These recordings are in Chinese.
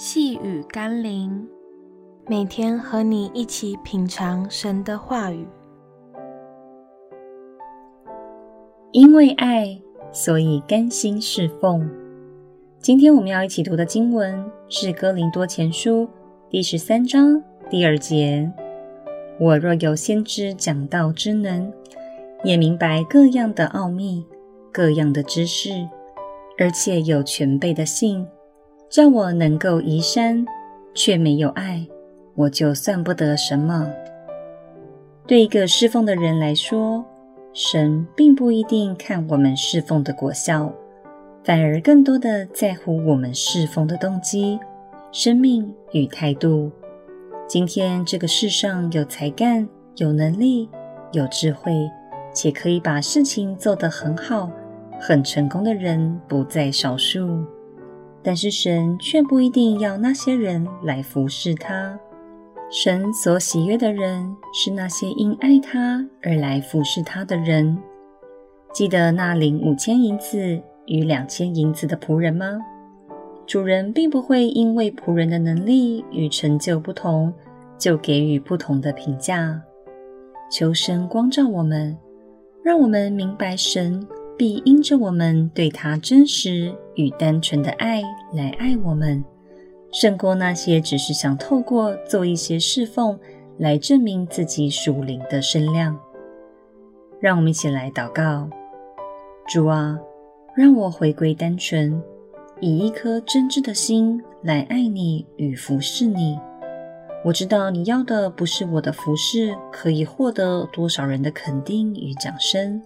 细雨甘霖，每天和你一起品尝神的话语。因为爱，所以甘心侍奉。今天我们要一起读的经文是《哥林多前书》第十三章第二节。我若有先知讲道之能，也明白各样的奥秘、各样的知识，而且有全备的信。叫我能够移山，却没有爱，我就算不得什么。对一个侍奉的人来说，神并不一定看我们侍奉的果效，反而更多的在乎我们侍奉的动机、生命与态度。今天这个世上有才干、有能力、有智慧，且可以把事情做得很好、很成功的人不在少数。但是神却不一定要那些人来服侍他。神所喜悦的人是那些因爱他而来服侍他的人。记得那领五千银子与两千银子的仆人吗？主人并不会因为仆人的能力与成就不同，就给予不同的评价。求神光照我们，让我们明白神。必因着我们对他真实与单纯的爱来爱我们，胜过那些只是想透过做一些侍奉来证明自己属灵的身量。让我们一起来祷告：主啊，让我回归单纯，以一颗真挚的心来爱你与服侍你。我知道你要的不是我的服侍可以获得多少人的肯定与掌声。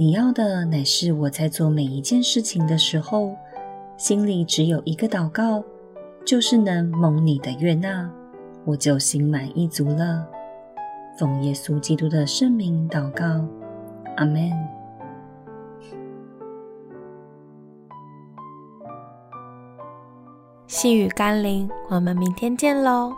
你要的乃是我在做每一件事情的时候，心里只有一个祷告，就是能蒙你的悦纳，我就心满意足了。奉耶稣基督的圣名祷告，阿门。细雨甘霖，我们明天见喽。